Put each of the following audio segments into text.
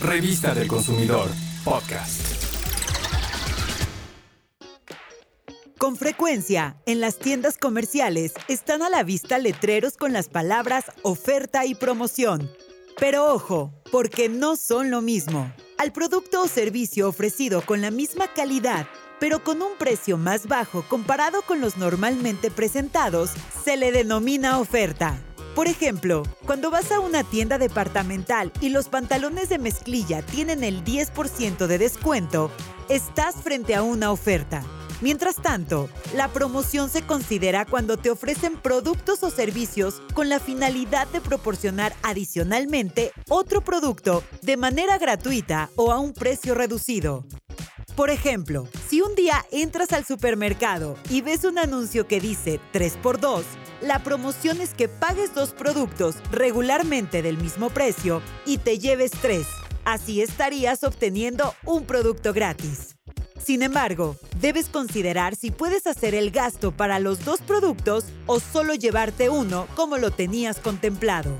Revista del Consumidor, podcast. Con frecuencia, en las tiendas comerciales están a la vista letreros con las palabras oferta y promoción. Pero ojo, porque no son lo mismo. Al producto o servicio ofrecido con la misma calidad, pero con un precio más bajo comparado con los normalmente presentados, se le denomina oferta. Por ejemplo, cuando vas a una tienda departamental y los pantalones de mezclilla tienen el 10% de descuento, estás frente a una oferta. Mientras tanto, la promoción se considera cuando te ofrecen productos o servicios con la finalidad de proporcionar adicionalmente otro producto de manera gratuita o a un precio reducido. Por ejemplo, si un día entras al supermercado y ves un anuncio que dice 3x2, la promoción es que pagues dos productos regularmente del mismo precio y te lleves tres. Así estarías obteniendo un producto gratis. Sin embargo, debes considerar si puedes hacer el gasto para los dos productos o solo llevarte uno como lo tenías contemplado.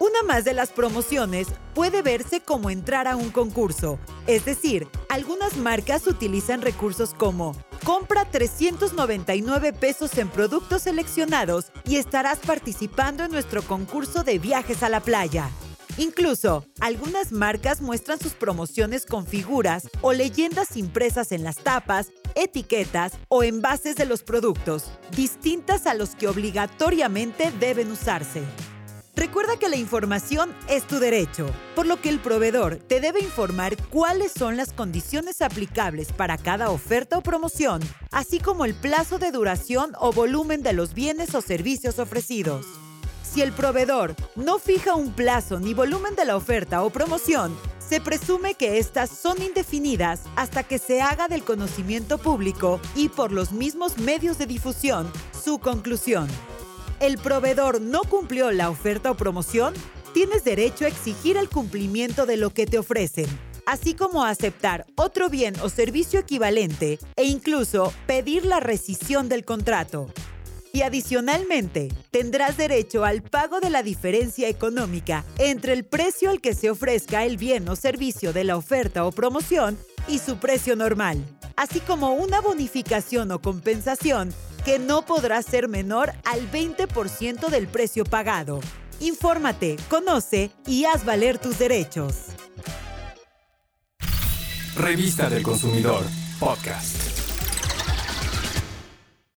Una más de las promociones puede verse como entrar a un concurso, es decir, algunas marcas utilizan recursos como compra 399 pesos en productos seleccionados y estarás participando en nuestro concurso de viajes a la playa. Incluso, algunas marcas muestran sus promociones con figuras o leyendas impresas en las tapas, etiquetas o envases de los productos, distintas a los que obligatoriamente deben usarse. Recuerda que la información es tu derecho, por lo que el proveedor te debe informar cuáles son las condiciones aplicables para cada oferta o promoción, así como el plazo de duración o volumen de los bienes o servicios ofrecidos. Si el proveedor no fija un plazo ni volumen de la oferta o promoción, se presume que éstas son indefinidas hasta que se haga del conocimiento público y por los mismos medios de difusión su conclusión el proveedor no cumplió la oferta o promoción, tienes derecho a exigir el cumplimiento de lo que te ofrecen, así como a aceptar otro bien o servicio equivalente e incluso pedir la rescisión del contrato. Y adicionalmente, tendrás derecho al pago de la diferencia económica entre el precio al que se ofrezca el bien o servicio de la oferta o promoción y su precio normal, así como una bonificación o compensación que no podrá ser menor al 20% del precio pagado. Infórmate, conoce y haz valer tus derechos. Revista del Consumidor, podcast.